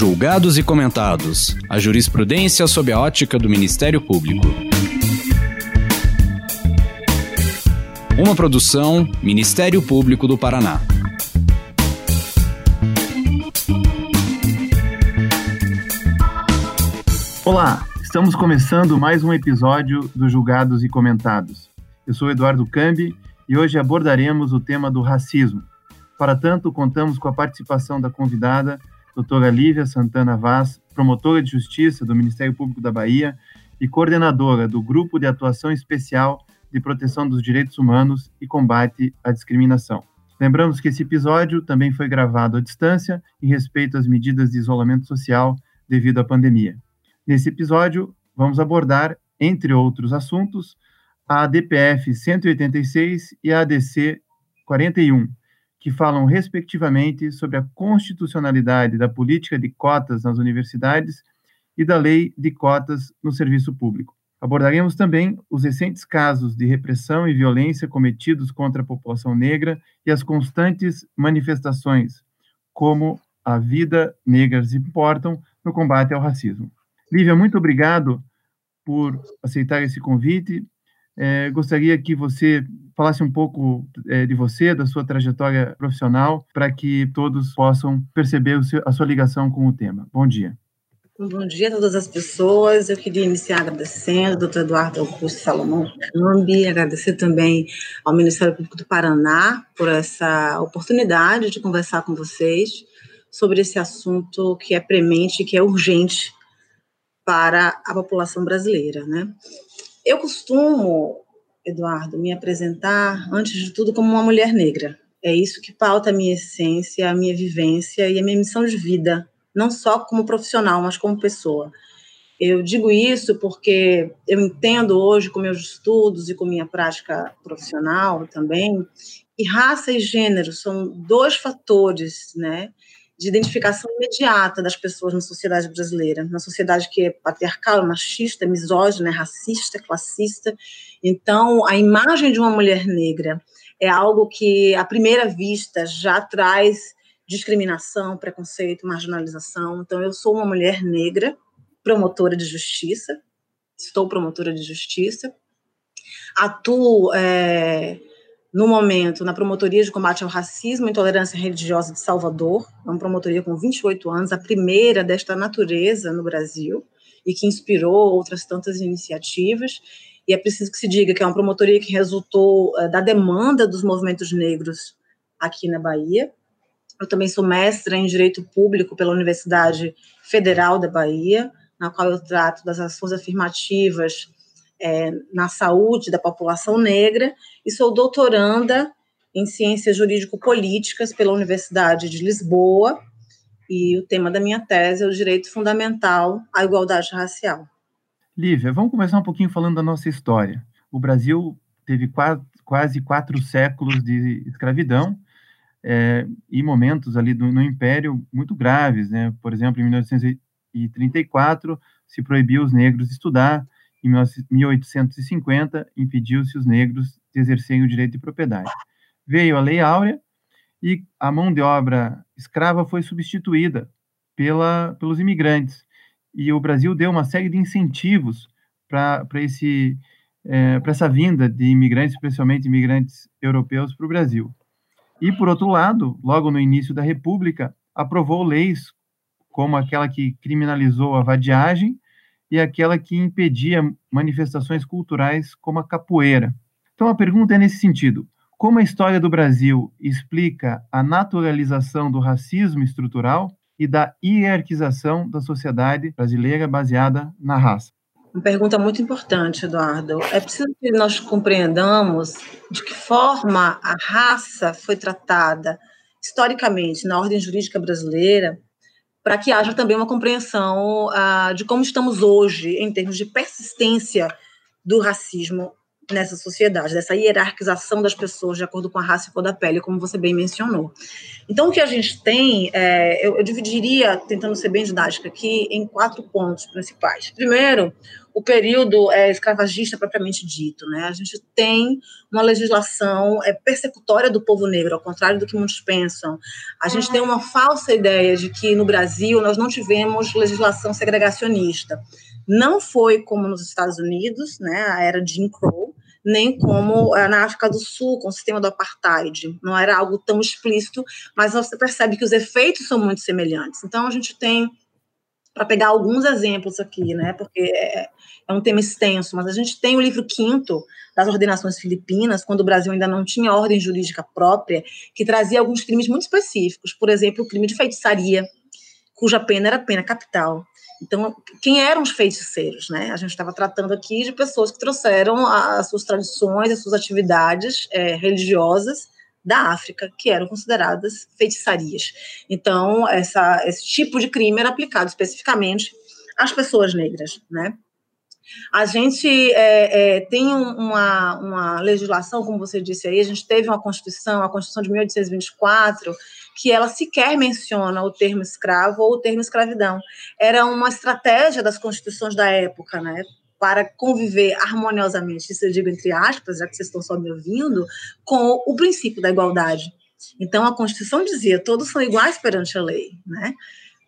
Julgados e comentados. A jurisprudência sob a ótica do Ministério Público. Uma produção Ministério Público do Paraná. Olá, estamos começando mais um episódio do Julgados e Comentados. Eu sou Eduardo Cambi e hoje abordaremos o tema do racismo. Para tanto, contamos com a participação da convidada, doutora Lívia Santana Vaz, promotora de justiça do Ministério Público da Bahia e coordenadora do Grupo de Atuação Especial de Proteção dos Direitos Humanos e Combate à Discriminação. Lembramos que esse episódio também foi gravado à distância em respeito às medidas de isolamento social devido à pandemia. Nesse episódio, vamos abordar, entre outros assuntos, a ADPF 186 e a ADC 41, que falam, respectivamente, sobre a constitucionalidade da política de cotas nas universidades e da lei de cotas no serviço público. Abordaremos também os recentes casos de repressão e violência cometidos contra a população negra e as constantes manifestações, como a vida negras importam no combate ao racismo. Lívia, muito obrigado por aceitar esse convite. É, gostaria que você falasse um pouco é, de você, da sua trajetória profissional, para que todos possam perceber seu, a sua ligação com o tema. Bom dia. Bom dia a todas as pessoas. Eu queria iniciar agradecendo ao doutor Eduardo Augusto Salomão Cambi, agradecer também ao Ministério Público do Paraná por essa oportunidade de conversar com vocês sobre esse assunto que é premente, que é urgente para a população brasileira, né? Eu costumo, Eduardo, me apresentar, antes de tudo, como uma mulher negra. É isso que pauta a minha essência, a minha vivência e a minha missão de vida, não só como profissional, mas como pessoa. Eu digo isso porque eu entendo hoje, com meus estudos e com minha prática profissional também, que raça e gênero são dois fatores, né, de identificação imediata das pessoas na sociedade brasileira, na sociedade que é patriarcal, machista, misógina, racista, classista. Então, a imagem de uma mulher negra é algo que, à primeira vista, já traz discriminação, preconceito, marginalização. Então, eu sou uma mulher negra, promotora de justiça, estou promotora de justiça, atuo é, no momento, na Promotoria de Combate ao Racismo e Intolerância Religiosa de Salvador, é uma promotoria com 28 anos, a primeira desta natureza no Brasil, e que inspirou outras tantas iniciativas. E é preciso que se diga que é uma promotoria que resultou uh, da demanda dos movimentos negros aqui na Bahia. Eu também sou mestra em Direito Público pela Universidade Federal da Bahia, na qual eu trato das ações afirmativas é, na saúde da população negra e sou doutoranda em Ciências Jurídico-Políticas pela Universidade de Lisboa e o tema da minha tese é o direito fundamental à igualdade racial. Lívia, vamos começar um pouquinho falando da nossa história. O Brasil teve quase, quase quatro séculos de escravidão é, e momentos ali do, no Império muito graves, né? Por exemplo, em 1934 se proibiu os negros estudar, em 1850, impediu-se os negros de exercerem o direito de propriedade. Veio a Lei Áurea e a mão de obra escrava foi substituída pela, pelos imigrantes. E o Brasil deu uma série de incentivos para esse é, para essa vinda de imigrantes, especialmente imigrantes europeus, para o Brasil. E, por outro lado, logo no início da República, aprovou leis como aquela que criminalizou a vadiagem e aquela que impedia manifestações culturais como a capoeira. Então a pergunta é nesse sentido: como a história do Brasil explica a naturalização do racismo estrutural e da hierarquização da sociedade brasileira baseada na raça? Uma pergunta muito importante, Eduardo. É preciso que nós compreendamos de que forma a raça foi tratada historicamente na ordem jurídica brasileira para que haja também uma compreensão uh, de como estamos hoje em termos de persistência do racismo nessa sociedade, dessa hierarquização das pessoas de acordo com a raça e cor da pele, como você bem mencionou. Então, o que a gente tem, é, eu, eu dividiria, tentando ser bem didática aqui, em quatro pontos principais. Primeiro, o período é, escravagista propriamente dito. Né? A gente tem uma legislação é, persecutória do povo negro, ao contrário do que muitos pensam. A gente tem uma falsa ideia de que no Brasil nós não tivemos legislação segregacionista. Não foi como nos Estados Unidos, né, a era de Jim Crow, nem como é, na África do Sul, com o sistema do apartheid. Não era algo tão explícito, mas você percebe que os efeitos são muito semelhantes. Então, a gente tem para pegar alguns exemplos aqui, né? Porque é, é, um tema extenso, mas a gente tem o livro quinto das ordenações filipinas, quando o Brasil ainda não tinha ordem jurídica própria, que trazia alguns crimes muito específicos, por exemplo, o crime de feitiçaria, cuja pena era pena capital. Então, quem eram os feiticeiros, né? A gente estava tratando aqui de pessoas que trouxeram as suas tradições, as suas atividades é, religiosas da África, que eram consideradas feitiçarias. Então, essa, esse tipo de crime era aplicado especificamente às pessoas negras, né? A gente é, é, tem uma, uma legislação, como você disse aí, a gente teve uma Constituição, a Constituição de 1824, que ela sequer menciona o termo escravo ou o termo escravidão. Era uma estratégia das constituições da época, né? para conviver harmoniosamente, isso eu digo entre aspas, já que vocês estão só me ouvindo, com o princípio da igualdade. Então, a Constituição dizia todos são iguais perante a lei, né?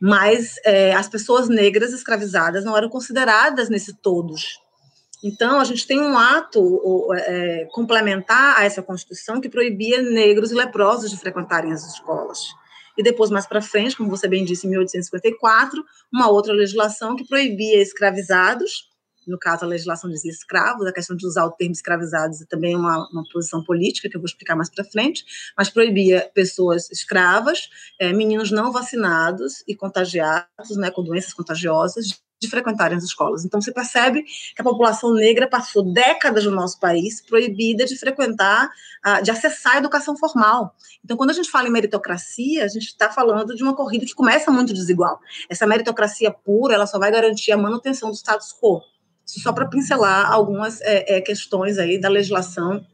Mas é, as pessoas negras escravizadas não eram consideradas nesse todos. Então, a gente tem um ato é, complementar a essa Constituição que proibia negros e leprosos de frequentarem as escolas. E depois, mais para frente, como você bem disse, em 1854, uma outra legislação que proibia escravizados no caso a legislação dizia escravos, a questão de usar o termo escravizados é também uma, uma posição política, que eu vou explicar mais para frente, mas proibia pessoas escravas, é, meninos não vacinados e contagiados, né, com doenças contagiosas, de frequentarem as escolas. Então, você percebe que a população negra passou décadas no nosso país proibida de frequentar, de acessar a educação formal. Então, quando a gente fala em meritocracia, a gente está falando de uma corrida que começa muito desigual. Essa meritocracia pura, ela só vai garantir a manutenção do status quo só para pincelar algumas é, é, questões aí da legislação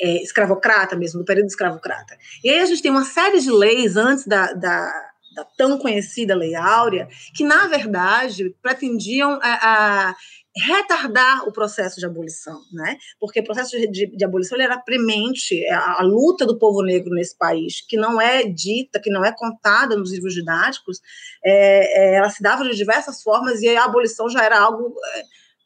é, escravocrata mesmo, do período escravocrata. E aí a gente tem uma série de leis antes da, da, da tão conhecida Lei Áurea, que, na verdade, pretendiam a, a retardar o processo de abolição, né? Porque o processo de, de, de abolição era premente, é, a, a, luta do povo negro nesse país, que não é dita, que não é contada nos livros didáticos, é, é, ela se dava de diversas formas e a abolição já era algo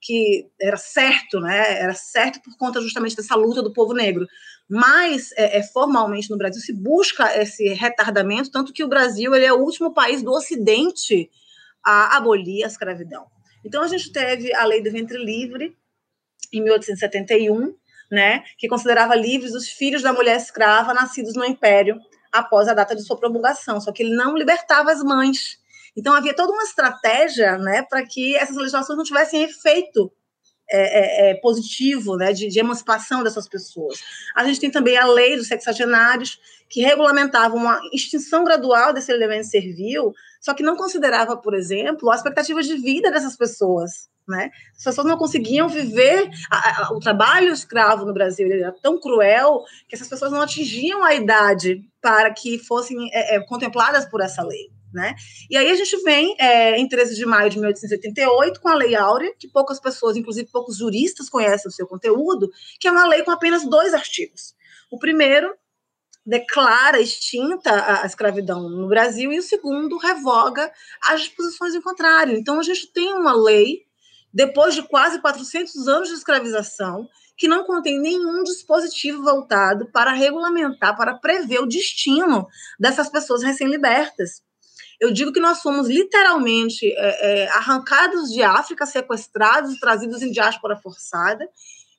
que era certo, né? Era certo por conta justamente dessa luta do povo negro. Mas é, é, formalmente no Brasil se busca esse retardamento, tanto que o Brasil ele é o último país do Ocidente a abolir a escravidão. Então, a gente teve a lei do ventre livre, em 1871, né, que considerava livres os filhos da mulher escrava nascidos no Império após a data de sua promulgação, só que ele não libertava as mães. Então, havia toda uma estratégia né, para que essas legislações não tivessem efeito é, é, é, positivo né, de, de, emancipação dessas pessoas. A gente tem também a lei dos sexagenários, que regulamentava uma extinção gradual desse elemento servil, só que não considerava, por exemplo, a expectativa de vida dessas pessoas. Né? As pessoas não conseguiam viver. A, a, o trabalho escravo no Brasil era tão cruel que essas pessoas não atingiam a idade para que fossem é, é, contempladas por essa lei. Né? E aí a gente vem é, em 13 de maio de 1888 com a Lei Áurea, que poucas pessoas, inclusive poucos juristas, conhecem o seu conteúdo, que é uma lei com apenas dois artigos. O primeiro declara extinta a escravidão no Brasil e o segundo revoga as disposições em contrário. Então a gente tem uma lei depois de quase 400 anos de escravização que não contém nenhum dispositivo voltado para regulamentar, para prever o destino dessas pessoas recém-libertas. Eu digo que nós fomos literalmente é, é, arrancados de África, sequestrados, trazidos em diáspora forçada,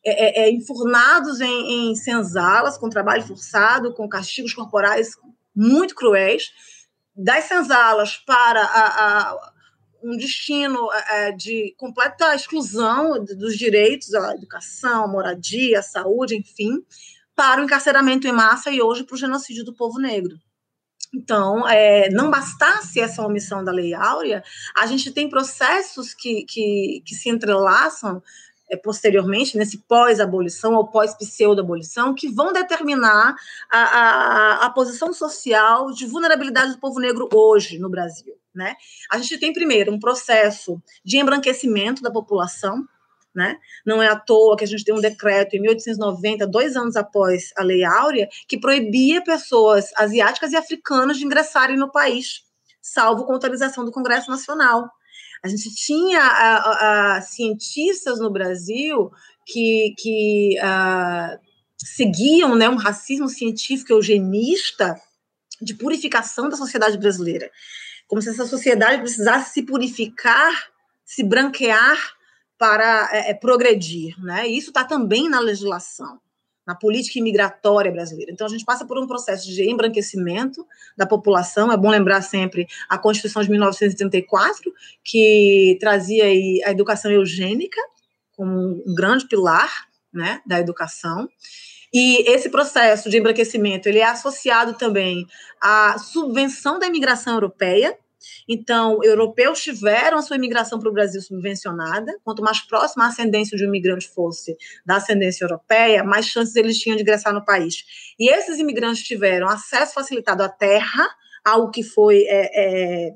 é, é, é enfurnados em, em senzalas, com trabalho forçado, com castigos corporais muito cruéis, das senzalas para a, a, um destino é, de completa exclusão dos direitos à educação, moradia, saúde, enfim, para o encarceramento em massa e hoje para o genocídio do povo negro. Então, é, não bastasse essa omissão da Lei Áurea, a gente tem processos que, que, que se entrelaçam é, posteriormente, nesse pós-abolição ou pós-pseudo-abolição, que vão determinar a, a, a posição social de vulnerabilidade do povo negro hoje no Brasil. Né? A gente tem, primeiro, um processo de embranquecimento da população, né? Não é à toa que a gente tem um decreto em 1890, dois anos após a Lei Áurea, que proibia pessoas asiáticas e africanas de ingressarem no país, salvo com autorização do Congresso Nacional. A gente tinha a, a, a cientistas no Brasil que, que a, seguiam né, um racismo científico eugenista de purificação da sociedade brasileira. Como se essa sociedade precisasse se purificar, se branquear para é, é, progredir. Né? E isso está também na legislação, na política imigratória brasileira. Então, a gente passa por um processo de embranquecimento da população. É bom lembrar sempre a Constituição de 1934, que trazia a educação eugênica como um grande pilar né, da educação. E esse processo de embranquecimento ele é associado também à subvenção da imigração europeia, então, europeus tiveram a sua imigração para o Brasil subvencionada. Quanto mais próxima a ascendência de um imigrante fosse da ascendência europeia, mais chances eles tinham de ingressar no país. E esses imigrantes tiveram acesso facilitado à terra, algo que foi é, é,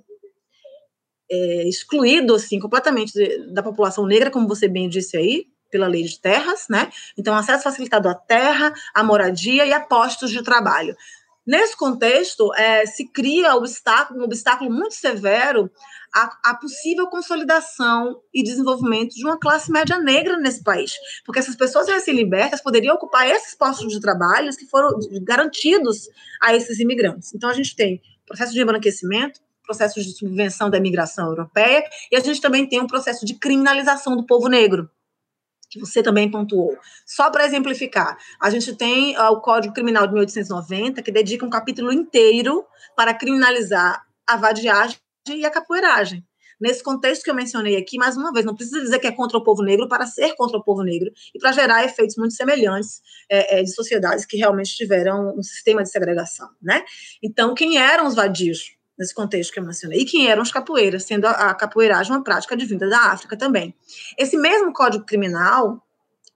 é, excluído assim completamente da população negra, como você bem disse aí, pela lei de terras, né? Então, acesso facilitado à terra, à moradia e a postos de trabalho. Nesse contexto, é, se cria obstáculo, um obstáculo muito severo à, à, possível consolidação e desenvolvimento de uma classe média negra nesse país. Porque essas pessoas recém-libertas poderiam ocupar esses postos de trabalho que foram garantidos a esses imigrantes. Então, a gente tem processo de embranquecimento, processo de subvenção da imigração europeia, e a gente também tem um processo de criminalização do povo negro que você também pontuou. Só para exemplificar, a gente tem uh, o Código Criminal de 1890, que dedica um capítulo inteiro para criminalizar a vadiagem e a capoeiragem. Nesse contexto que eu mencionei aqui, mais uma vez, não precisa dizer que é contra o povo negro para ser contra o povo negro e para gerar efeitos muito semelhantes é, é, de sociedades que realmente tiveram um sistema de segregação, né? Então, quem eram os vadios? Nesse contexto que eu mencionei, e quem eram os capoeiras, sendo a, capoeiragem uma prática advinda da África também. Esse mesmo Código Criminal,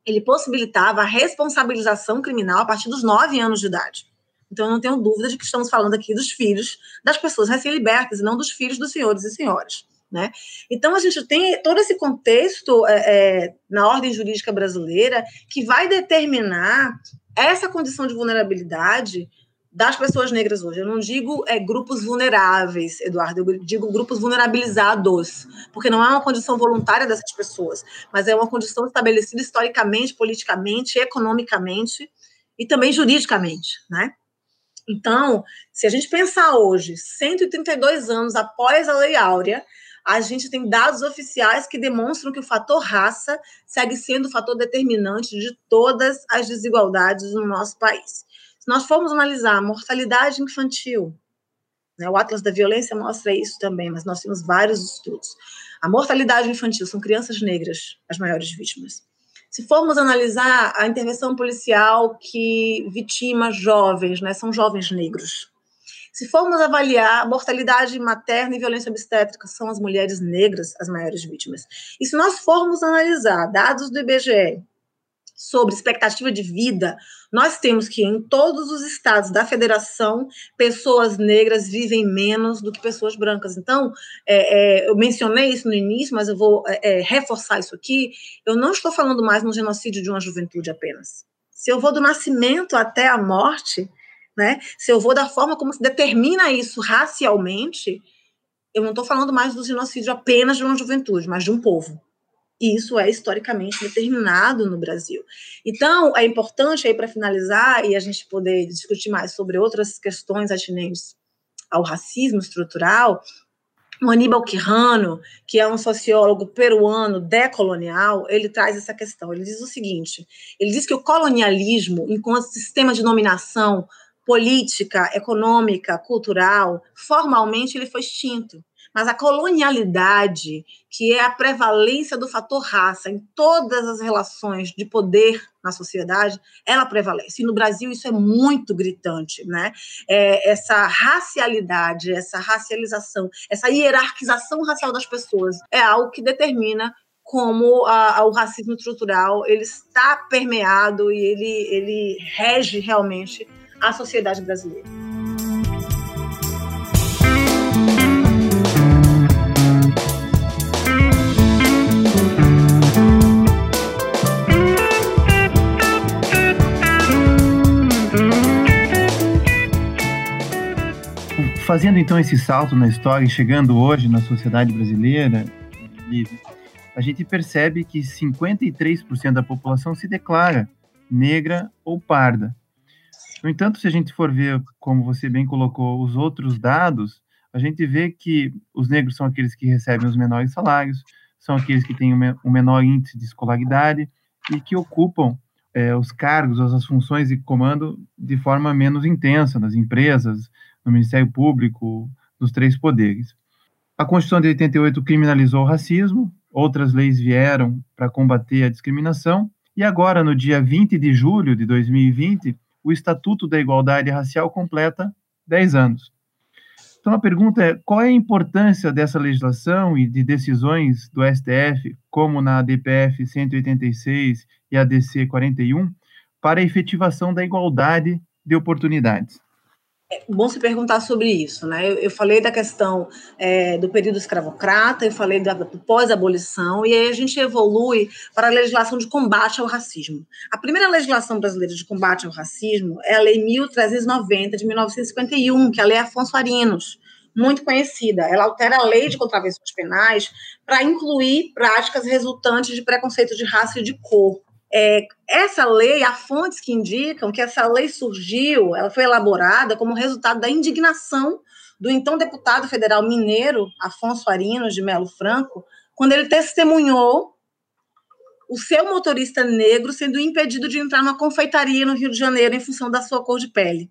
ele possibilitava a responsabilização criminal a partir dos nove anos de idade. Então, eu não tenho dúvida de que estamos falando aqui dos filhos das pessoas recém-libertas e não dos filhos dos senhores e senhoras. Né? Então, a gente tem todo esse contexto é, é, na ordem jurídica brasileira que vai determinar essa condição de vulnerabilidade das pessoas negras hoje. Eu não digo é, grupos vulneráveis, Eduardo, eu digo grupos vulnerabilizados, porque não é uma condição voluntária dessas pessoas, mas é uma condição estabelecida historicamente, politicamente, economicamente e também juridicamente, né? Então, se a gente pensar hoje, 132 anos após a Lei Áurea, a gente tem dados oficiais que demonstram que o fator raça segue sendo o fator determinante de todas as desigualdades no nosso país. Se nós formos analisar a mortalidade infantil, né, o Atlas da Violência mostra isso também, mas nós temos vários estudos. A mortalidade infantil são crianças negras as maiores vítimas. Se formos analisar a intervenção policial que vitima jovens, né, são jovens negros. Se formos avaliar a mortalidade materna e violência obstétrica, são as mulheres negras as maiores vítimas. E se nós formos analisar dados do IBGE, sobre expectativa de vida, nós temos que em todos os estados da federação, pessoas negras vivem menos do que pessoas brancas. Então, é, é, eu mencionei isso no início, mas eu vou é, é, reforçar isso aqui. Eu não estou falando mais no genocídio de uma juventude apenas. Se eu vou do nascimento até a morte, né, se eu vou da forma como se determina isso racialmente, eu não estou falando mais do genocídio apenas de uma juventude, mas de um povo. E isso é historicamente determinado no Brasil. Então, é importante aí para finalizar e a gente poder discutir mais sobre outras questões atinentes ao racismo estrutural, o Aníbal Quirrano, que é um sociólogo peruano decolonial, ele traz essa questão. Ele diz o seguinte: ele diz que o colonialismo, enquanto sistema de dominação política, econômica, cultural, formalmente ele foi extinto. Mas a colonialidade, que é a prevalência do fator raça em todas as relações de poder na sociedade, ela prevalece. E no Brasil isso é muito gritante, né? É, essa racialidade, essa racialização, essa hierarquização racial das pessoas é algo que determina como a, a, o racismo estrutural ele está permeado e ele, ele rege realmente a sociedade brasileira. Fazendo então esse salto na história e chegando hoje na sociedade brasileira, a gente percebe que 53% da população se declara negra ou parda. No entanto, se a gente for ver, como você bem colocou, os outros dados, a gente vê que os negros são aqueles que recebem os menores salários, são aqueles que têm o menor índice de escolaridade e que ocupam é, os cargos, as funções de comando de forma menos intensa nas empresas, no Ministério Público, nos três poderes. A Constituição de 88 criminalizou o racismo, outras leis vieram para combater a discriminação, e agora, no dia 20 de julho de 2020, o Estatuto da Igualdade Racial completa 10 anos. Então a pergunta é: qual é a importância dessa legislação e de decisões do STF, como na DPF 186 e a DC 41, para a efetivação da igualdade de oportunidades? É bom se perguntar sobre isso, né? Eu, eu falei da questão é, do período escravocrata, eu falei da, do pós-abolição, e aí a gente evolui para a legislação de combate ao racismo. A primeira legislação brasileira de combate ao racismo é a Lei 1390 de 1951, que é a Lei Afonso Arinos, muito conhecida. Ela altera a lei de contravenções penais para incluir práticas resultantes de preconceito de raça e de cor. É, essa lei, há fontes que indicam que essa lei surgiu, ela foi elaborada como resultado da indignação do então deputado federal mineiro, Afonso Arinos de Melo Franco, quando ele testemunhou o seu motorista negro sendo impedido de entrar numa confeitaria no Rio de Janeiro em função da sua cor de pele.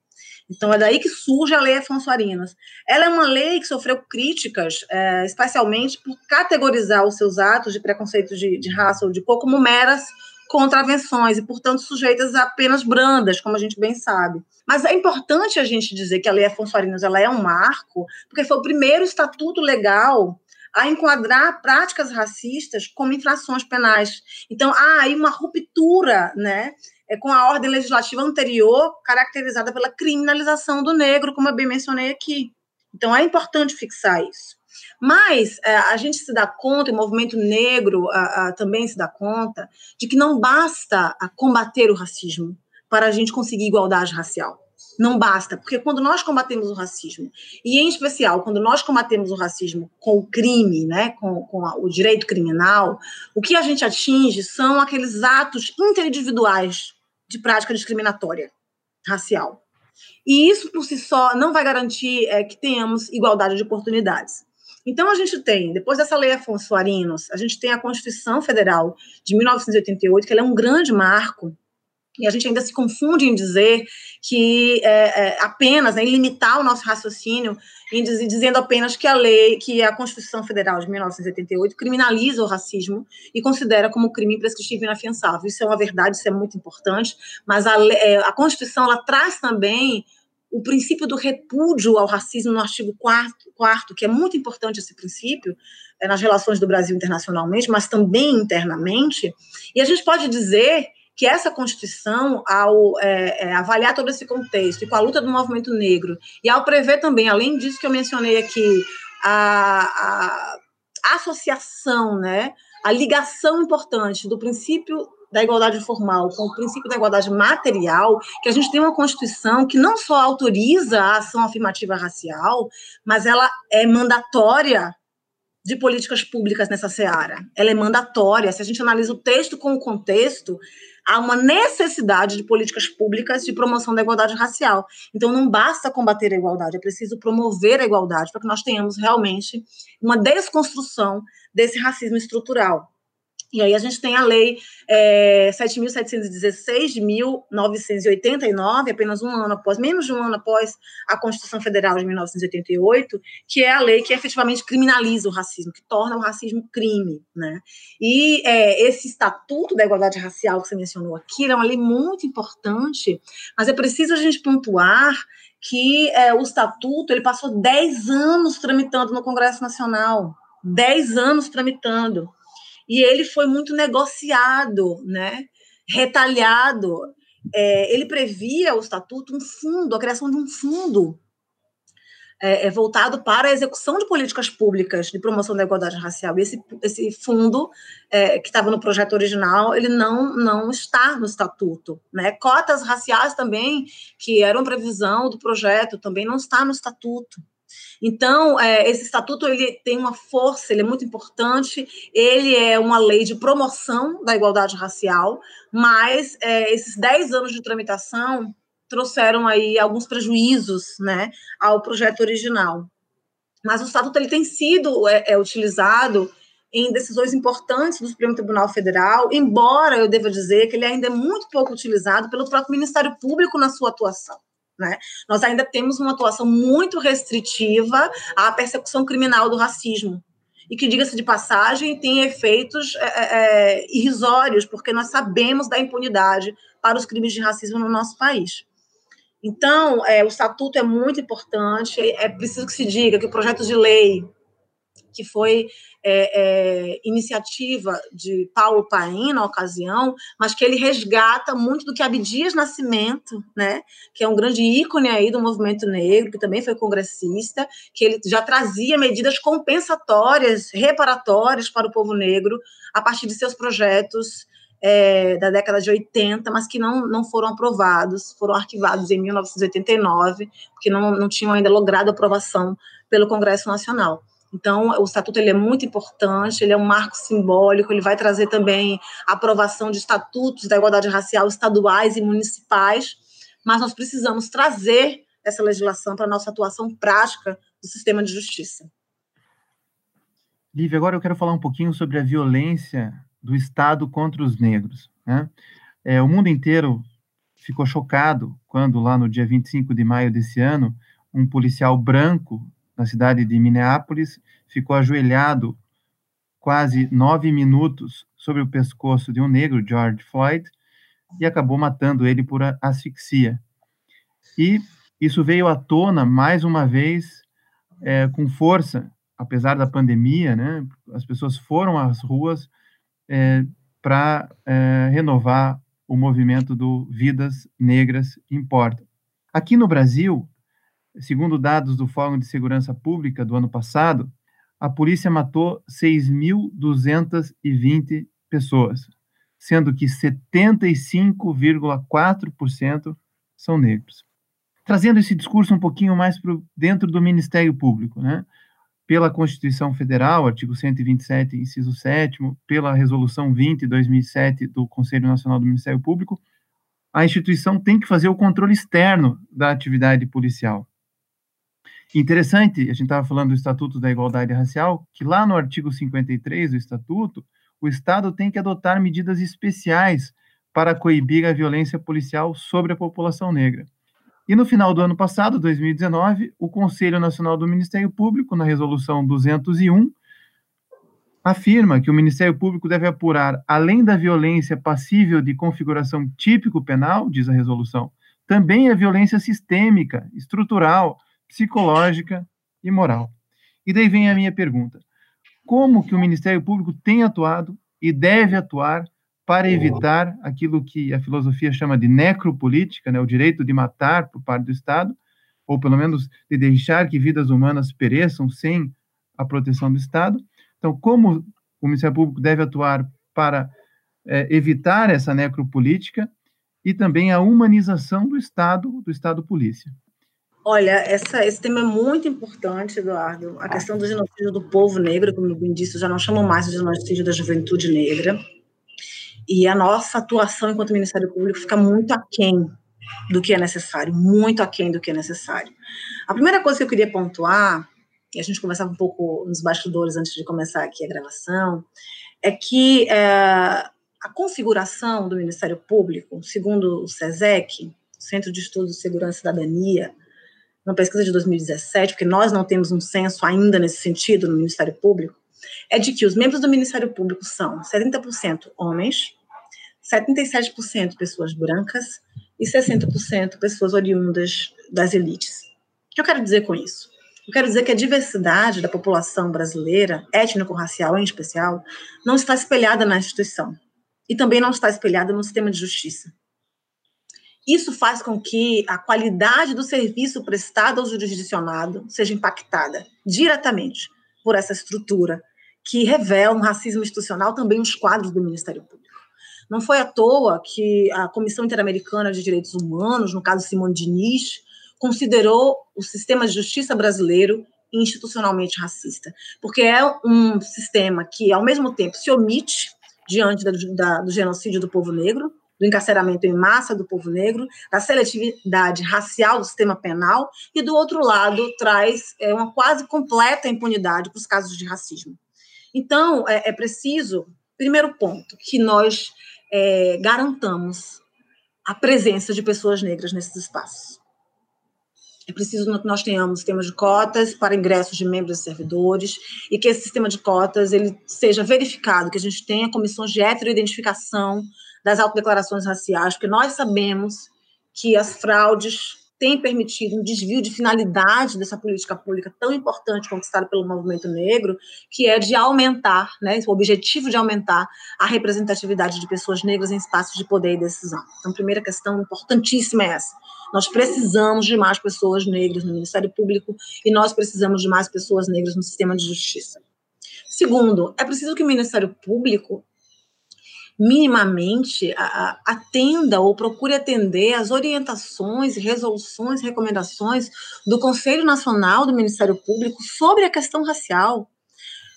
Então, é daí que surge a Lei Afonso Arinos. Ela é uma lei que sofreu críticas, é, especialmente por categorizar os seus atos de preconceito de, de raça ou de cor como meras contravenções e, portanto, sujeitas a penas brandas, como a gente bem sabe. Mas é importante a gente dizer que a Lei Afonso Arinos ela é um marco, porque foi o primeiro estatuto legal a enquadrar práticas racistas como infrações penais. Então, há aí uma ruptura, né, é, com a ordem legislativa anterior, caracterizada pela criminalização do negro, como eu bem mencionei aqui. Então, é importante fixar isso. Mas é, a gente se dá conta, o movimento negro a, a, também se dá conta, de que não basta combater o racismo para a gente conseguir igualdade racial. Não basta, porque quando nós combatemos o racismo, e em especial quando nós combatemos o racismo com o crime, né, com, com a, o direito criminal, o que a gente atinge são aqueles atos interindividuais de prática discriminatória racial. E isso por si só não vai garantir é, que tenhamos igualdade de oportunidades. Então, a gente tem, depois dessa lei Afonso Arinos, a gente tem a Constituição Federal de 1988, que é um grande marco, e a gente ainda se confunde em dizer que é, é, apenas, né, em limitar o nosso raciocínio, em dizer, dizendo apenas que a lei, que a Constituição Federal de 1988 criminaliza o racismo e considera como crime imprescritível e inafiançável. Isso é uma verdade, isso é muito importante, mas a, é, a Constituição ela traz também o princípio do repúdio ao racismo no artigo 4, quarto que é muito importante esse princípio é, nas relações do Brasil internacionalmente, mas também internamente. E a gente pode dizer que essa Constituição, ao é, é, avaliar todo esse contexto e com a luta do movimento negro, e ao prever também, além disso que eu mencionei aqui, a, a associação, né, a ligação importante do princípio da igualdade formal com o princípio da igualdade material, que a gente tem uma Constituição que não só autoriza a ação afirmativa racial, mas ela é mandatória de políticas públicas nessa seara. Ela é mandatória. Se a gente analisa o texto com o contexto, há uma necessidade de políticas públicas de promoção da igualdade racial. Então, não basta combater a igualdade, é preciso promover a igualdade para que nós tenhamos realmente uma desconstrução desse racismo estrutural. E aí a gente tem a lei é, 7.716 de 1989, apenas um ano após, menos de um ano após a Constituição Federal de 1988, que é a lei que efetivamente criminaliza o racismo, que torna o racismo crime, né? E é, esse Estatuto da Igualdade Racial que você mencionou aqui é uma lei muito importante, mas é preciso a gente pontuar que é, o Estatuto ele passou 10 anos tramitando no Congresso Nacional, 10 anos tramitando. E ele foi muito negociado, né? retalhado. É, ele previa o estatuto um fundo, a criação de um fundo é, é, voltado para a execução de políticas públicas de promoção da igualdade racial. E esse, esse fundo, é, que estava no projeto original, ele não, não está no estatuto. Né? Cotas raciais também, que eram previsão do projeto, também não está no estatuto. Então, é, esse estatuto ele tem uma força, ele é muito importante, ele é uma lei de promoção da igualdade racial, mas é, esses 10 anos de tramitação trouxeram aí alguns prejuízos né, ao projeto original. Mas o estatuto ele tem sido é, é, utilizado em decisões importantes do Supremo Tribunal Federal, embora eu deva dizer que ele ainda é muito pouco utilizado pelo próprio Ministério Público na sua atuação. Né? Nós ainda temos uma atuação muito restritiva à persecução criminal do racismo. E que, diga-se de passagem, tem efeitos é, é, é irrisórios, porque nós sabemos da impunidade para os crimes de racismo no nosso país. Então, é, o estatuto é muito importante, é preciso que se diga que o projeto de lei, que foi é, é, iniciativa de Paulo Paim na ocasião, mas que ele resgata muito do que Abdias Nascimento, né, que é um grande ícone aí do movimento negro, que também foi congressista, que ele já trazia medidas compensatórias, reparatórias para o povo negro a partir de seus projetos é, da década de 80, mas que não, não foram aprovados, foram arquivados em 1989, porque não, não tinham ainda logrado aprovação pelo Congresso Nacional. Então, o estatuto ele é muito importante, ele é um marco simbólico, ele vai trazer também a aprovação de estatutos da igualdade racial estaduais e municipais, mas nós precisamos trazer essa legislação para a nossa atuação prática do sistema de justiça. Lívia, agora eu quero falar um pouquinho sobre a violência do Estado contra os negros. Né? É, o mundo inteiro ficou chocado quando, lá no dia 25 de maio desse ano, um policial branco na cidade de Minneapolis ficou ajoelhado quase nove minutos sobre o pescoço de um negro, George Floyd, e acabou matando ele por asfixia. E isso veio à tona mais uma vez é, com força, apesar da pandemia, né? As pessoas foram às ruas é, para é, renovar o movimento do Vidas Negras Importa. Aqui no Brasil, segundo dados do Fórum de Segurança Pública do ano passado, a polícia matou 6.220 pessoas, sendo que 75,4% são negros. Trazendo esse discurso um pouquinho mais para dentro do Ministério Público, né? pela Constituição Federal, artigo 127, inciso 7, pela Resolução 20 de 2007 do Conselho Nacional do Ministério Público, a instituição tem que fazer o controle externo da atividade policial. Interessante, a gente estava falando do Estatuto da Igualdade Racial, que lá no artigo 53 do Estatuto, o Estado tem que adotar medidas especiais para coibir a violência policial sobre a população negra. E no final do ano passado, 2019, o Conselho Nacional do Ministério Público, na resolução 201, afirma que o Ministério Público deve apurar, além da violência passível de configuração típico penal, diz a resolução, também a violência sistêmica, estrutural, psicológica e moral. E daí vem a minha pergunta: como que o Ministério Público tem atuado e deve atuar para evitar aquilo que a filosofia chama de necropolítica, né, o direito de matar por parte do Estado, ou pelo menos de deixar que vidas humanas pereçam sem a proteção do Estado. Então, como o Ministério Público deve atuar para é, evitar essa necropolítica e também a humanização do Estado, do Estado-polícia? Olha, essa, esse tema é muito importante, Eduardo. A questão do genocídio do povo negro, como eu bem disse, já não chamam mais de genocídio da juventude negra e a nossa atuação enquanto Ministério Público fica muito aquém do que é necessário, muito aquém do que é necessário. A primeira coisa que eu queria pontuar, e a gente conversava um pouco nos bastidores antes de começar aqui a gravação, é que é, a configuração do Ministério Público, segundo o SESEC, Centro de Estudos de Segurança e Cidadania, uma pesquisa de 2017, porque nós não temos um censo ainda nesse sentido no Ministério Público, é de que os membros do Ministério Público são 70% homens, 77% pessoas brancas e 60% pessoas oriundas das elites. O que eu quero dizer com isso? Eu quero dizer que a diversidade da população brasileira, étnico-racial em especial, não está espelhada na instituição e também não está espelhada no sistema de justiça. Isso faz com que a qualidade do serviço prestado ao jurisdicionado seja impactada diretamente por essa estrutura que revela um racismo institucional também nos quadros do Ministério Público. Não foi à toa que a Comissão Interamericana de Direitos Humanos, no caso Simone Diniz, considerou o sistema de justiça brasileiro institucionalmente racista, porque é um sistema que, ao mesmo tempo, se omite diante da, da, do genocídio do povo negro, do encarceramento em massa do povo negro, da seletividade racial do sistema penal, e do outro lado traz é, uma quase completa impunidade para os casos de racismo. Então, é, é preciso, primeiro ponto, que nós é, garantamos a presença de pessoas negras nesses espaços. É preciso que nós tenhamos sistemas de cotas para ingressos de membros e servidores e que esse sistema de cotas ele seja verificado, que a gente tenha comissões de heteroidentificação das autodeclarações raciais, porque nós sabemos que as fraudes tem permitido um desvio de finalidade dessa política pública tão importante conquistada pelo movimento negro, que é de aumentar, né, o objetivo de aumentar a representatividade de pessoas negras em espaços de poder e decisão. Então, a primeira questão importantíssima é essa. Nós precisamos de mais pessoas negras no Ministério Público e nós precisamos de mais pessoas negras no sistema de justiça. Segundo, é preciso que o Ministério Público minimamente atenda ou procure atender as orientações, resoluções, recomendações do Conselho Nacional do Ministério Público sobre a questão racial.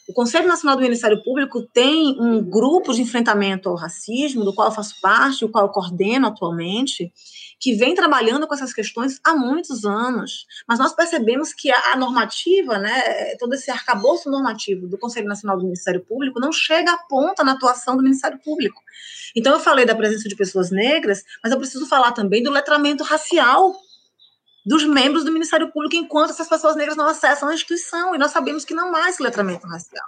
O Conselho Nacional do Ministério Público tem um grupo de enfrentamento ao racismo, do qual eu faço parte, o qual eu coordeno atualmente, que vem trabalhando com essas questões há muitos anos. Mas nós percebemos que a, normativa, né, todo esse arcabouço normativo do Conselho Nacional do Ministério Público não chega à ponta na atuação do Ministério Público. Então, eu falei da presença de pessoas negras, mas eu preciso falar também do letramento racial dos membros do Ministério Público enquanto essas pessoas negras não acessam a instituição. E nós sabemos que não há esse letramento racial.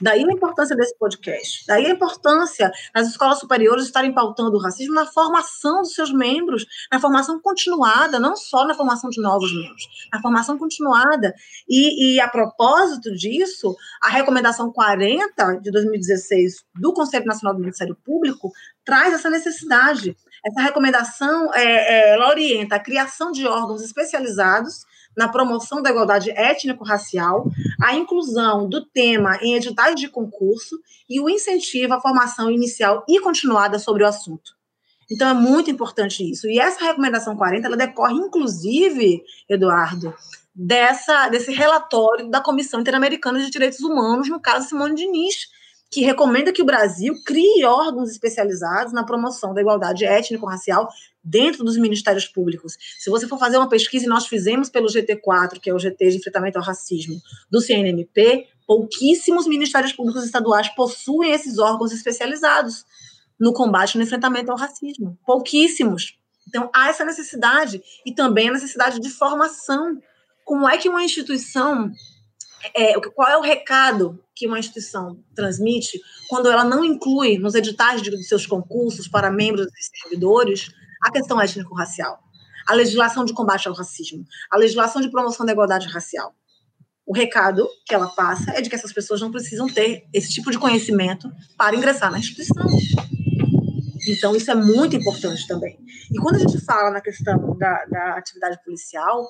Daí a importância desse podcast. Daí a importância das escolas superiores estarem pautando o racismo na formação dos seus membros, na formação continuada, não só na formação de novos membros, na formação continuada. E, e a propósito disso, a recomendação 40 de 2016 do Conselho Nacional do Ministério Público traz essa necessidade essa recomendação é, é, ela orienta a criação de órgãos especializados na promoção da igualdade étnico-racial, a inclusão do tema em editais de concurso e o incentivo à formação inicial e continuada sobre o assunto. Então, é muito importante isso. E essa recomendação 40, ela decorre, inclusive, Eduardo, dessa, desse relatório da Comissão Interamericana de Direitos Humanos, no caso Simone Diniz, que recomenda que o Brasil crie órgãos especializados na promoção da igualdade étnico-racial dentro dos ministérios públicos. Se você for fazer uma pesquisa, e nós fizemos pelo GT4, que é o GT de enfrentamento ao racismo, do CNMP, pouquíssimos ministérios públicos estaduais possuem esses órgãos especializados no combate no enfrentamento ao racismo. Pouquíssimos. Então, há essa necessidade e também a necessidade de formação. Como é que uma instituição é, qual é o recado que uma instituição transmite quando ela não inclui nos editais de, de seus concursos para membros e servidores a questão étnico-racial, a legislação de combate ao racismo, a legislação de promoção da igualdade racial. O recado que ela passa é de que essas pessoas não precisam ter esse tipo de conhecimento para ingressar na instituição. Então, isso é muito importante também. E quando a gente fala na questão da, da atividade policial,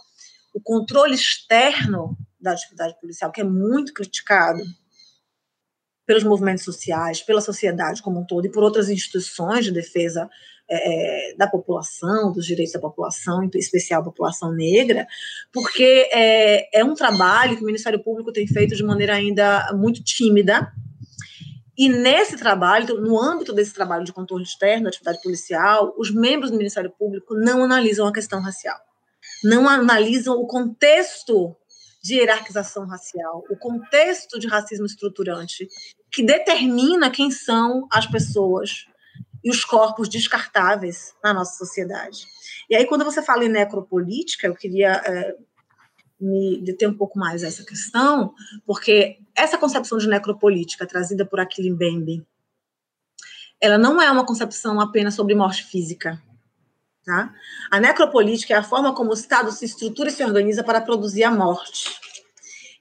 o controle externo da atividade policial, que é muito criticado pelos movimentos sociais, pela sociedade como um todo e por outras instituições de defesa é, é da população, dos direitos da população, em especial a população negra, porque é, é um trabalho que o Ministério Público tem feito de maneira ainda muito tímida, e nesse trabalho, no âmbito desse trabalho de controle externo da atividade policial, os membros do Ministério Público não analisam a questão racial, não analisam o contexto de hierarquização racial, o contexto de racismo estruturante, que determina quem são as pessoas e os corpos descartáveis na nossa sociedade. E aí, quando você fala em necropolítica, eu queria é, me deter um pouco mais essa questão, porque essa concepção de necropolítica trazida por Achille Mbembe, ela não é uma concepção apenas sobre morte física, Tá? A necropolítica é a forma como o Estado se estrutura e se organiza para produzir a morte.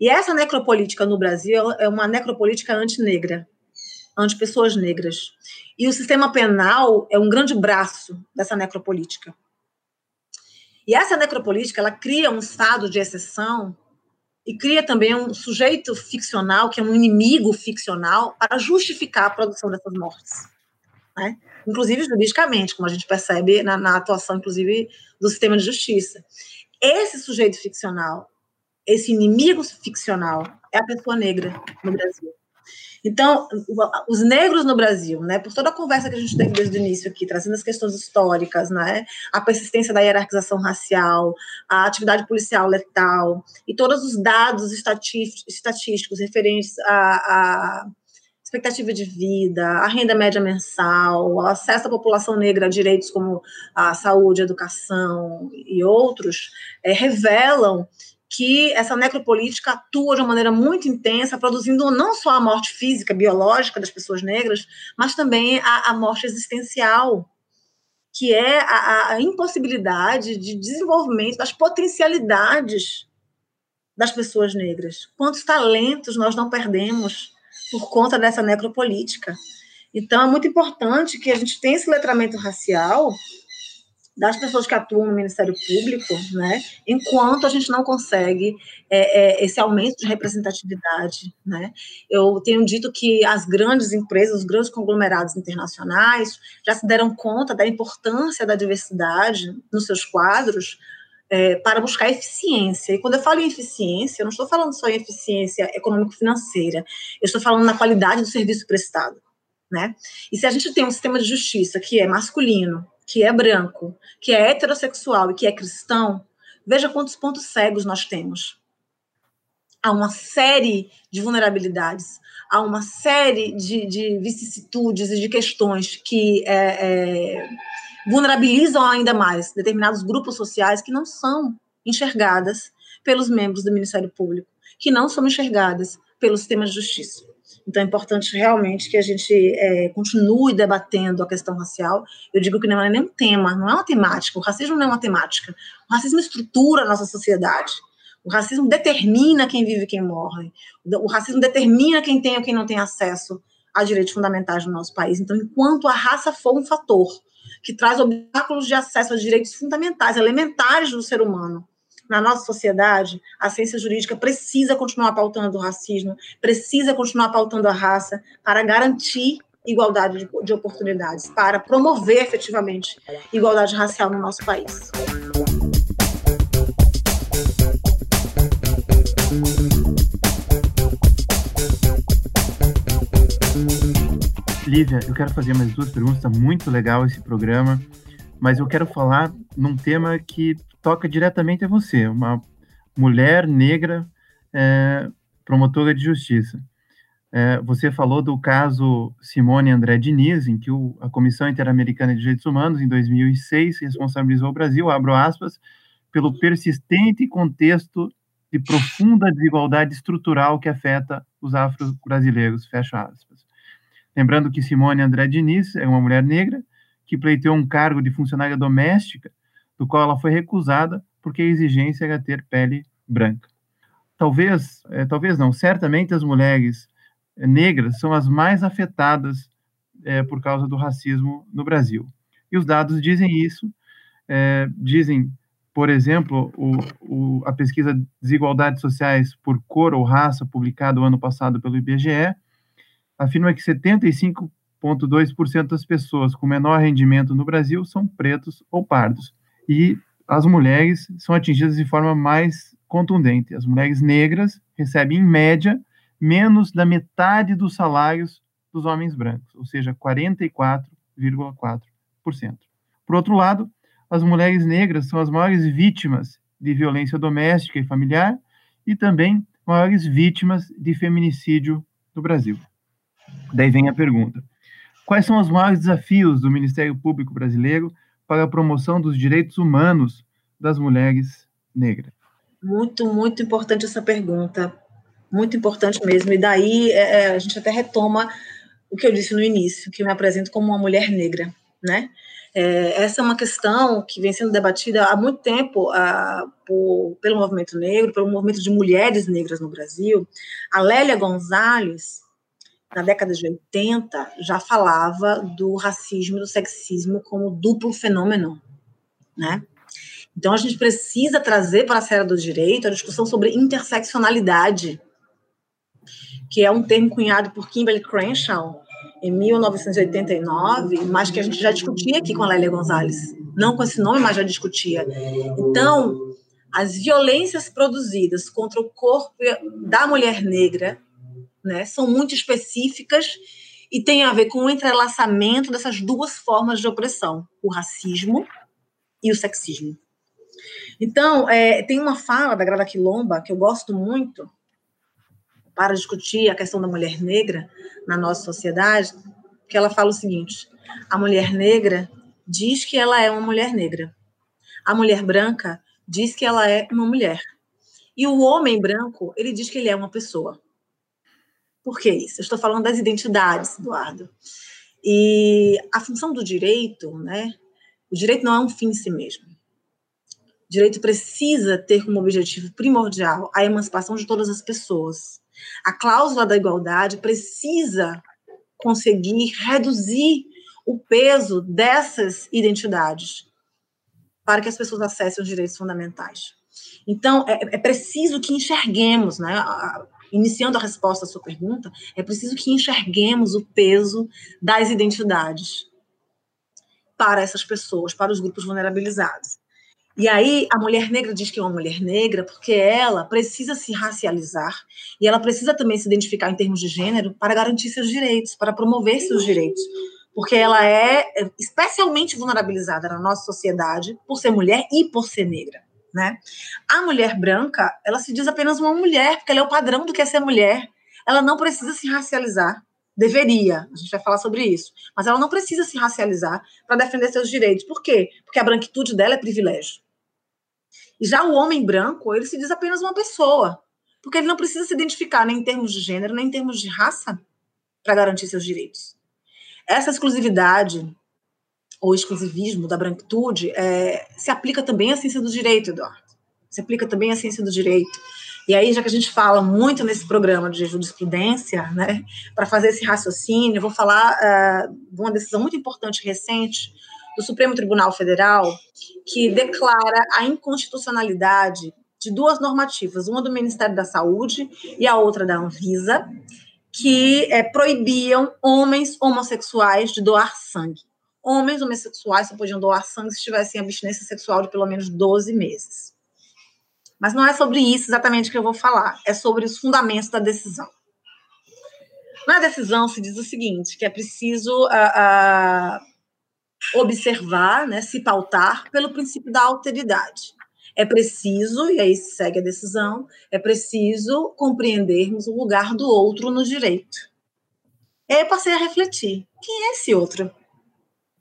E essa necropolítica no Brasil é uma necropolítica anti-negra, anti-pessoas negras. E o sistema penal é um grande braço dessa necropolítica. E essa necropolítica, ela cria um estado de exceção e cria também um sujeito ficcional, que é um inimigo ficcional, para justificar a produção dessas mortes. Né? Inclusive juridicamente, como a gente percebe na, na atuação, inclusive, do sistema de justiça. Esse sujeito ficcional, esse inimigo ficcional, é a pessoa negra no Brasil. Então, os negros no Brasil, né, por toda a conversa que a gente teve desde o início aqui, trazendo as questões históricas, né, a persistência da hierarquização racial, a atividade policial letal e todos os dados estatísticos referentes a, a expectativa de vida, a renda média mensal, o acesso à população negra a direitos como a saúde, a educação e outros, é, revelam que essa necropolítica atua de uma maneira muito intensa, produzindo não só a morte física, biológica das pessoas negras, mas também a, a morte existencial, que é a, a, impossibilidade de desenvolvimento das potencialidades das pessoas negras. Quantos talentos nós não perdemos por conta dessa necropolítica? Então, é muito importante que a gente tenha esse letramento racial das pessoas que atuam no Ministério Público, né, enquanto a gente não consegue é, é, esse aumento de representatividade. Né. Eu tenho dito que as grandes empresas, os grandes conglomerados internacionais já se deram conta da importância da diversidade nos seus quadros é, para buscar eficiência. E quando eu falo em eficiência, eu não estou falando só em eficiência econômico-financeira, eu estou falando na qualidade do serviço prestado. Né? E se a gente tem um sistema de justiça que é masculino, que é branco, que é heterossexual e que é cristão, veja quantos pontos cegos nós temos. Há uma série de vulnerabilidades, há uma série de, de vicissitudes e de questões que é, é, vulnerabilizam ainda mais determinados grupos sociais que não são enxergadas pelos membros do Ministério Público, que não são enxergadas pelo sistema de justiça. Então é importante realmente que a gente é, continue debatendo a questão racial. Eu digo que não é nem um tema, não é uma temática. O racismo não é uma temática. O racismo estrutura a nossa sociedade. O racismo determina quem vive e quem morre. O racismo determina quem tem ou quem não tem acesso a direitos fundamentais no nosso país. Então, enquanto a raça for um fator que traz obstáculos de acesso a direitos fundamentais, elementares do ser humano, na nossa sociedade, a ciência jurídica precisa continuar pautando o racismo, precisa continuar pautando a raça para garantir igualdade de, de oportunidades, para promover efetivamente igualdade racial no nosso país. Lívia, eu quero fazer mais duas perguntas, está muito legal esse programa, mas eu quero falar num tema que toca diretamente a você, uma mulher negra é, promotora de justiça. É, você falou do caso Simone André Diniz, em que o, a Comissão Interamericana de Direitos Humanos, em 2006, responsabilizou o Brasil, abro aspas, pelo persistente contexto de profunda desigualdade estrutural que afeta os afro-brasileiros, fecha aspas. Lembrando que Simone André Diniz é uma mulher negra que pleiteou um cargo de funcionária doméstica do qual ela foi recusada porque a exigência era ter pele branca. Talvez, é, talvez não, certamente as mulheres é, negras são as mais afetadas é, por causa do racismo no Brasil. E os dados dizem isso, é, dizem, por exemplo, o, o, a pesquisa Desigualdades Sociais por Cor ou Raça, publicada o ano passado pelo IBGE, afirma que 75,2% das pessoas com menor rendimento no Brasil são pretos ou pardos e as mulheres são atingidas de forma mais contundente. As mulheres negras recebem, em média, menos da metade dos salários dos homens brancos, ou seja, 44,4%. Por outro lado, as mulheres negras são as maiores vítimas de violência doméstica e familiar e também maiores vítimas de feminicídio no Brasil. Daí vem a pergunta: quais são os maiores desafios do Ministério Público brasileiro para a promoção dos direitos humanos das mulheres negras? Muito, muito importante essa pergunta. Muito importante mesmo. E daí é, é, a gente até retoma o que eu disse no início, que eu me apresento como uma mulher negra, né? É, essa é uma questão que vem sendo debatida há muito tempo uh, por, pelo movimento negro, pelo movimento de mulheres negras no Brasil. A Lélia Gonzalez, na década de 80, já falava do racismo e do sexismo como duplo fenômeno, né? Então a gente precisa trazer para a série do direito a discussão sobre interseccionalidade, que é um termo cunhado por Kimberly Crenshaw em 1989, mas que a gente já discutia aqui com a Lélia Gonzalez. Não com esse nome, mas já discutia. Então, as violências produzidas contra o corpo da mulher negra né, são muito específicas e tem a ver com o entrelaçamento dessas duas formas de opressão, o racismo e o sexismo. Então, é, tem uma fala da Grada Quilomba que eu gosto muito, para discutir a questão da mulher negra na nossa sociedade, que ela fala o seguinte: a mulher negra diz que ela é uma mulher negra. A mulher branca diz que ela é uma mulher. E o homem branco, ele diz que ele é uma pessoa. Por que isso? Eu estou falando das identidades, Eduardo. E a função do direito, né? O direito não é um fim em si mesmo. O direito precisa ter como objetivo primordial a emancipação de todas as pessoas. A cláusula da igualdade precisa conseguir reduzir o peso dessas identidades para que as pessoas acessem os direitos fundamentais. Então, é, é preciso que enxerguemos, né, iniciando a resposta à sua pergunta, é preciso que enxerguemos o peso das identidades para essas pessoas, para os grupos vulnerabilizados. E aí a mulher negra diz que é uma mulher negra porque ela precisa se racializar e ela precisa também se identificar em termos de gênero para garantir seus direitos, para promover seus direitos. Porque ela é especialmente vulnerabilizada na nossa sociedade por ser mulher e por ser negra. Né? A mulher branca, ela se diz apenas uma mulher, porque ela é o padrão do que é ser mulher. Ela não precisa se racializar. Deveria, a gente vai falar sobre isso. Mas ela não precisa se racializar para defender seus direitos. Por quê? Porque a branquitude dela é privilégio. E já o homem branco, ele se diz apenas uma pessoa, porque ele não precisa se identificar nem em termos de gênero, nem em termos de raça para garantir seus direitos. Essa exclusividade ou exclusivismo da branquitude é, se aplica também à ciência do direito, Eduardo. Se aplica também à ciência do direito. E aí, já que a gente fala muito nesse programa de jurisprudência, né, para fazer esse raciocínio, eu vou falar uh, de uma decisão muito importante recente do Supremo Tribunal Federal, que declara a inconstitucionalidade de duas normativas, uma do Ministério da Saúde e a outra da Anvisa, que é, proibiam homens homossexuais de doar sangue. Homens homossexuais só podiam doar sangue se tivessem abstinência sexual de pelo menos 12 meses. Mas não é sobre isso exatamente que eu vou falar, é sobre os fundamentos da decisão. Na decisão se diz o seguinte, que é preciso uh, uh, observar, né, se pautar pelo princípio da alteridade. É preciso, e aí segue a decisão, é preciso compreendermos o lugar do outro no direito. E aí eu passei a refletir: quem é esse outro?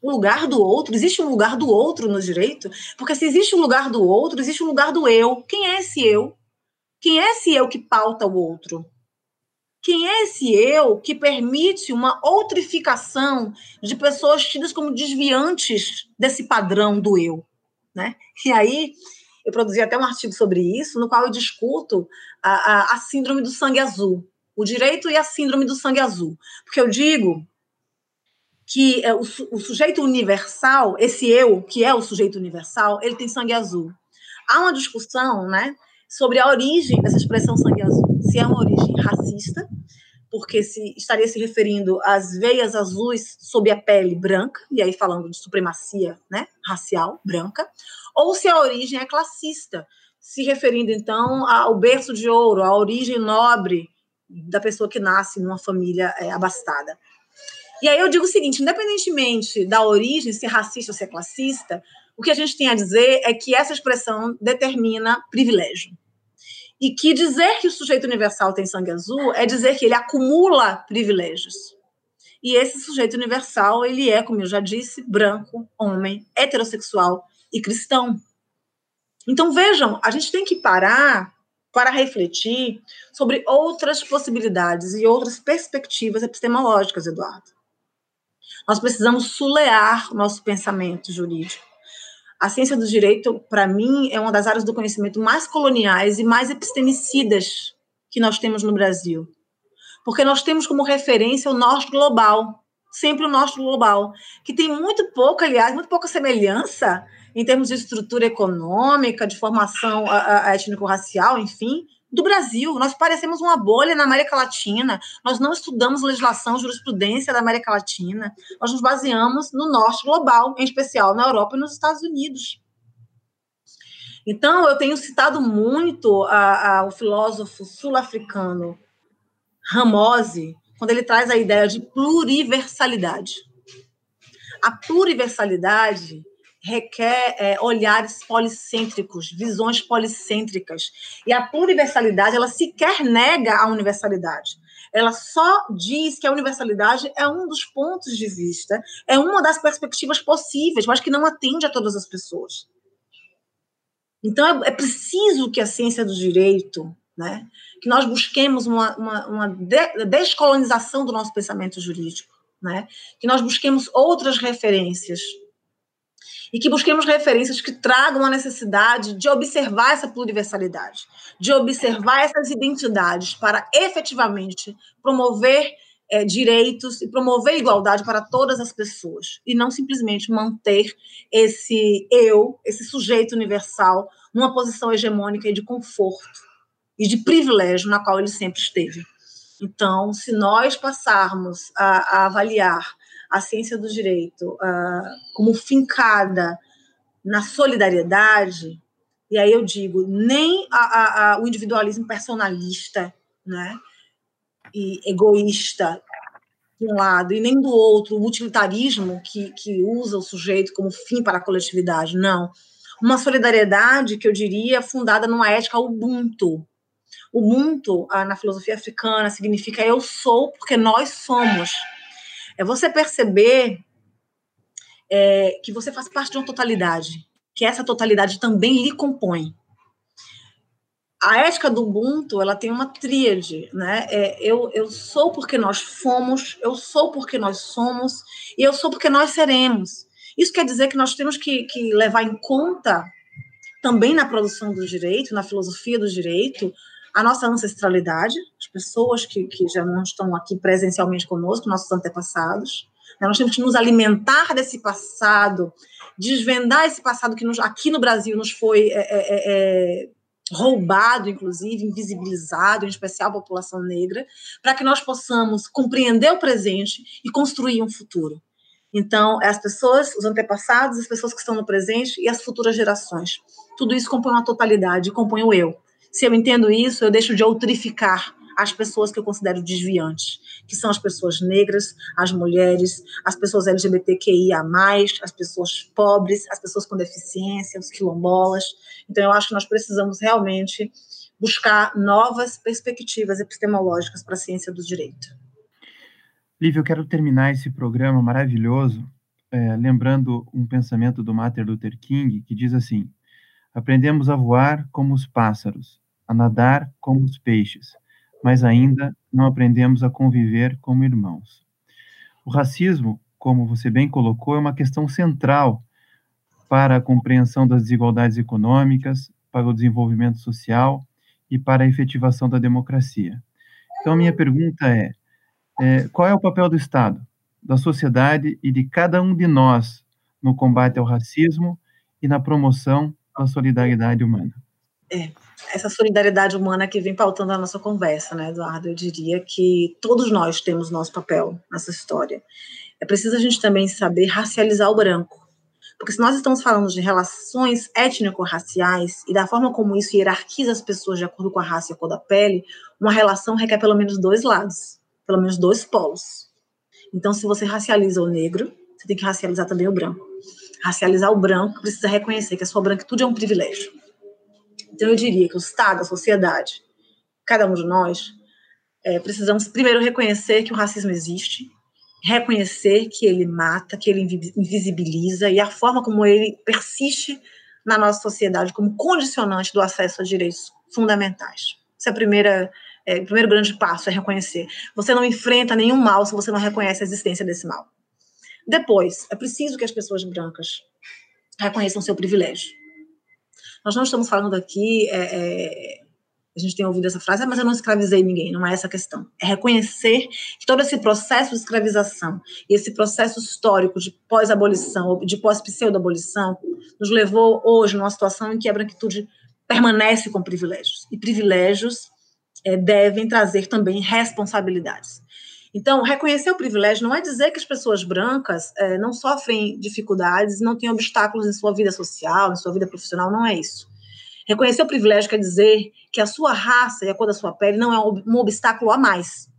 O lugar do outro? Existe um lugar do outro no direito? Porque se existe um lugar do outro, existe um lugar do eu. Quem é esse eu? Quem é esse eu que pauta o outro? Quem é esse eu que permite uma outrificação de pessoas tidas como desviantes desse padrão do eu? Né? E aí, eu produzi até um artigo sobre isso, no qual eu discuto a, a, a síndrome do sangue azul, o direito e a síndrome do sangue azul. Porque eu digo que é, o, o, sujeito universal, esse eu, que é o sujeito universal, ele tem sangue azul. Há uma discussão né, sobre a origem dessa expressão sangue azul, se é uma origem racista, porque se estaria se referindo às veias azuis sob a pele branca, e aí falando de supremacia né, racial branca, ou se a origem é classista, se referindo então ao berço de ouro, à origem nobre da pessoa que nasce numa família é, abastada. E aí eu digo o seguinte: independentemente da origem, ser racista ou ser classista, o que a gente tem a dizer é que essa expressão determina privilégio. E que dizer que o sujeito universal tem sangue azul é dizer que ele acumula privilégios. E esse sujeito universal, ele é, como eu já disse, branco, homem, heterossexual e cristão. Então vejam, a gente tem que parar para refletir sobre outras possibilidades e outras perspectivas epistemológicas, Eduardo. Nós precisamos sulear o nosso pensamento jurídico. A ciência do direito, para mim, é uma das áreas do conhecimento mais coloniais e mais epistemicidas que nós temos no Brasil. Porque nós temos como referência o norte global, sempre o norte global, que tem muito pouco, aliás, muito pouca semelhança em termos de estrutura econômica, de formação étnico-racial, enfim, do Brasil. Nós parecemos uma bolha na América Latina. Nós não estudamos legislação, jurisprudência da América Latina. Nós nos baseamos no norte global, em especial na Europa e nos Estados Unidos. Então, eu tenho citado muito a, a, o filósofo sul-africano Ramose, quando ele traz a ideia de pluriversalidade. A pluriversalidade requer é, olhares policêntricos, visões policêntricas. E a pluriversalidade, ela sequer nega a universalidade. Ela só diz que a universalidade é um dos pontos de vista, é uma das perspectivas possíveis, mas que não atende a todas as pessoas. Então, é, é preciso que a ciência do direito, né, que nós busquemos uma, uma, uma descolonização do nosso pensamento jurídico, né, que nós busquemos outras referências e que busquemos referências que tragam a necessidade de observar essa pluriversalidade, de observar essas identidades para efetivamente promover é, direitos e promover igualdade para todas as pessoas e não simplesmente manter esse eu, esse sujeito universal, numa posição hegemônica e de conforto e de privilégio na qual ele sempre esteve. Então, se nós passarmos a, a avaliar a ciência do direito uh, como fincada na solidariedade, e aí eu digo, nem a, a, a, o individualismo personalista, né, e egoísta, de um lado, e nem do outro, o utilitarismo que, que usa o sujeito como fim para a coletividade, não. Uma solidariedade que eu diria fundada numa ética ubuntu. Ubuntu, ah, na filosofia africana, significa eu sou porque nós somos. É você perceber é, que você faz parte de uma totalidade, que essa totalidade também lhe compõe. A ética do Ubuntu, ela tem uma tríade, né? É, eu, eu sou porque nós fomos, eu sou porque nós somos, e eu sou porque nós seremos. Isso quer dizer que nós temos que, que levar em conta, também na produção do direito, na filosofia do direito, a nossa ancestralidade, as pessoas que, que já não estão aqui presencialmente conosco, nossos antepassados. Né? Nós temos que nos alimentar desse passado, desvendar esse passado que nos, aqui no Brasil nos foi é, é, é, é roubado, inclusive, invisibilizado, em especial a população negra, para que nós possamos compreender o presente e construir um futuro. Então, as pessoas, os antepassados, as pessoas que estão no presente e as futuras gerações. Tudo isso compõe uma totalidade, compõe o eu. Se eu entendo isso, eu deixo de outrificar as pessoas que eu considero desviantes, que são as pessoas negras, as mulheres, as pessoas LGBTQIA+, as pessoas pobres, as pessoas com deficiência, os quilombolas. Então, eu acho que nós precisamos realmente buscar novas perspectivas epistemológicas para a ciência do direito. Lívia, eu quero terminar esse programa maravilhoso é, lembrando um pensamento do Martin Luther King, que diz assim, aprendemos a voar como os pássaros, a nadar como os peixes, mas ainda não aprendemos a conviver como irmãos. O racismo, como você bem colocou, é uma questão central para a compreensão das desigualdades econômicas, para o desenvolvimento social e para a efetivação da democracia. Então, a minha pergunta é, é qual é o papel do Estado, da sociedade e de cada um de nós no combate ao racismo e na promoção da solidariedade humana? É, essa solidariedade humana que vem pautando a nossa conversa, né, Eduardo? Eu diria que todos nós temos nosso papel nessa história. É preciso a gente também saber racializar o branco. Porque se nós estamos falando de relações étnico-raciais e da forma como isso hierarquiza as pessoas de acordo com a raça e a cor da pele, uma relação requer pelo menos dois lados, pelo menos dois polos. Então, se você racializa o negro, você tem que racializar também o branco. Racializar o branco precisa reconhecer que a sua branquitude é um privilégio então, eu diria que o Estado, a sociedade, cada um de nós, é, precisamos primeiro reconhecer que o racismo existe, reconhecer que ele mata, que ele invisibiliza e a forma como ele persiste na nossa sociedade como condicionante do acesso a direitos fundamentais. Esse é, primeira, é, o primeiro grande passo, é reconhecer. Você não enfrenta nenhum mal se você não reconhece a existência desse mal. Depois, é preciso que as pessoas brancas reconheçam seu privilégio. Nós não estamos falando aqui, é, é, a gente tem ouvido essa frase, ah, mas eu não escravizei ninguém, não é essa a questão. É reconhecer que todo esse processo de escravização e esse processo histórico de pós-abolição, de pós-pseudo-abolição, nos levou hoje numa situação em que a branquitude permanece com privilégios. E privilégios é, devem trazer também responsabilidades. Então, reconhecer o privilégio não é dizer que as pessoas brancas é, não sofrem dificuldades, não têm obstáculos em sua vida social, em sua vida profissional, não é isso. Reconhecer o privilégio quer dizer que a sua raça e a cor da sua pele não é um obstáculo a mais.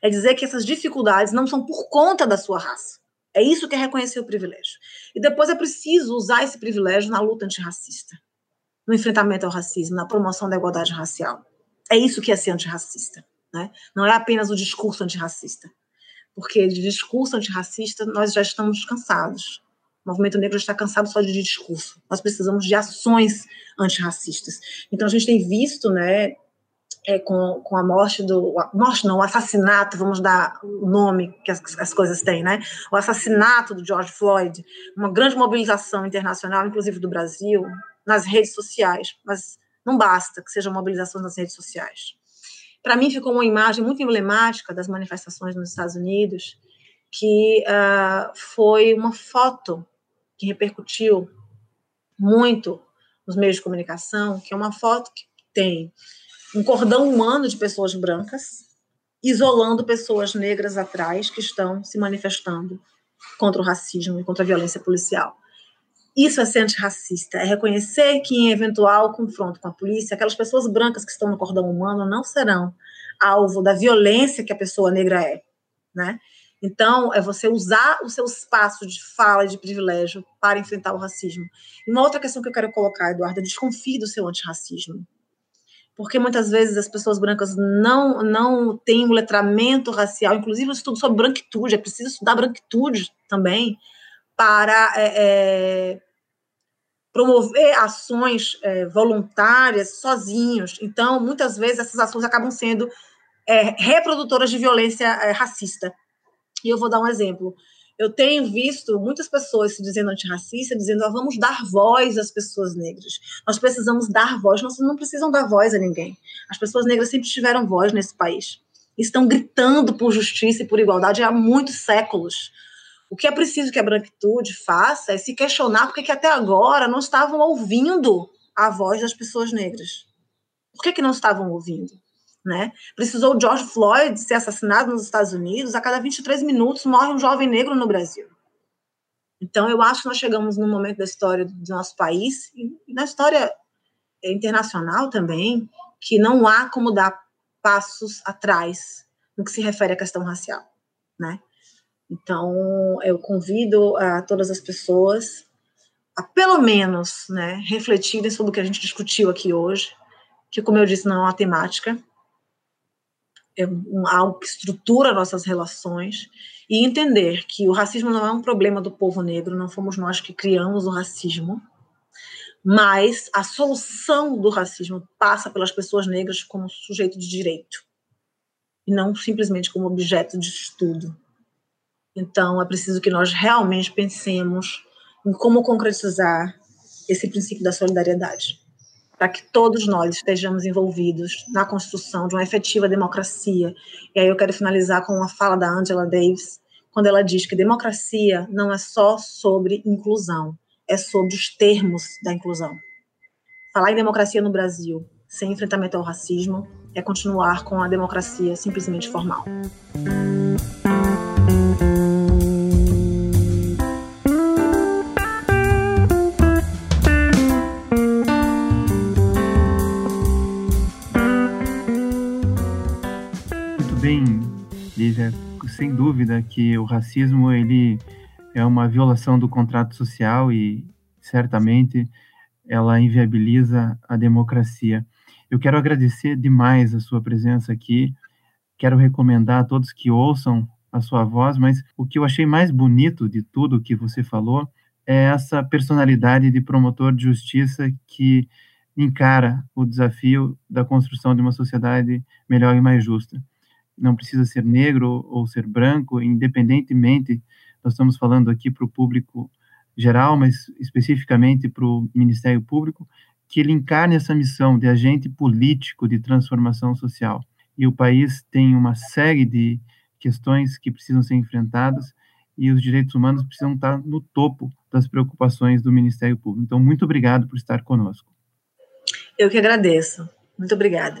É dizer que essas dificuldades não são por conta da sua raça. É isso que é reconhecer o privilégio. E depois é preciso usar esse privilégio na luta antirracista, no enfrentamento ao racismo, na promoção da igualdade racial. É isso que é ser antirracista. Né? Não é apenas o discurso antirracista, porque de discurso antirracista nós já estamos cansados. O movimento negro está cansado só de discurso. Nós precisamos de ações antirracistas. Então a gente tem visto, né, é, com, com a morte do. Morte não, o assassinato, vamos dar o nome que as, as coisas têm, né? O assassinato do George Floyd, uma grande mobilização internacional, inclusive do Brasil, nas redes sociais, mas não basta que seja mobilização nas redes sociais para mim ficou uma imagem muito emblemática das manifestações nos Estados Unidos, que uh, foi uma foto que repercutiu muito nos meios de comunicação, que é uma foto que tem um cordão humano de pessoas brancas isolando pessoas negras atrás que estão se manifestando contra o racismo e contra a violência policial. Isso é ser antirracista, é reconhecer que em eventual confronto com a polícia, aquelas pessoas brancas que estão no cordão humano não serão alvo da violência que a pessoa negra é, né? Então, é você usar o seu espaço de fala e de privilégio para enfrentar o racismo. E uma outra questão que eu quero colocar, Eduardo, é desconfie do seu antirracismo. Porque muitas vezes as pessoas brancas não, não têm um letramento racial, inclusive o estudo sobre branquitude, é preciso estudar branquitude também, para é, é, promover ações é, voluntárias sozinhos. Então, muitas vezes, essas ações acabam sendo é, reprodutoras de violência é, racista. E eu vou dar um exemplo. Eu tenho visto muitas pessoas se dizendo antirracista, dizendo, ah, vamos dar voz às pessoas negras. Nós precisamos dar voz. Nós não precisam dar voz a ninguém. As pessoas negras sempre tiveram voz nesse país. Estão gritando por justiça e por igualdade há muitos séculos. O que é preciso que a branquitude faça é se questionar porque que até agora não estavam ouvindo a voz das pessoas negras. Por que, que não estavam ouvindo? Né? Precisou George Floyd ser assassinado nos Estados Unidos, a cada 23 minutos morre um jovem negro no Brasil. Então, eu acho que nós chegamos num momento da história do nosso país, e na história internacional também, que não há como dar passos atrás no que se refere à questão racial. Né? Então, eu convido a todas as pessoas a, pelo menos, né, refletirem sobre o que a gente discutiu aqui hoje, que, como eu disse, não é uma temática, é um, algo que estrutura nossas relações, e entender que o racismo não é um problema do povo negro, não fomos nós que criamos o racismo, mas a solução do racismo passa pelas pessoas negras como sujeito de direito, e não simplesmente como objeto de estudo. Então, é preciso que nós realmente pensemos em como concretizar esse princípio da solidariedade, para que todos nós estejamos envolvidos na construção de uma efetiva democracia. E aí eu quero finalizar com uma fala da Angela Davis, quando ela diz que democracia não é só sobre inclusão, é sobre os termos da inclusão. Falar em democracia no Brasil, sem enfrentamento ao racismo, é continuar com a democracia simplesmente formal. Sem dúvida que o racismo ele é uma violação do contrato social e certamente ela inviabiliza a democracia. Eu quero agradecer demais a sua presença aqui. Quero recomendar a todos que ouçam a sua voz, mas o que eu achei mais bonito de tudo que você falou é essa personalidade de promotor de justiça que encara o desafio da construção de uma sociedade melhor e mais justa não precisa ser negro ou ser branco, independentemente nós estamos falando aqui para o público geral, mas especificamente para o Ministério Público, que ele encarne essa missão de agente político de transformação social. E o país tem uma série de questões que precisam ser enfrentadas e os direitos humanos precisam estar no topo das preocupações do Ministério Público. Então, muito obrigado por estar conosco. Eu que agradeço. Muito obrigada.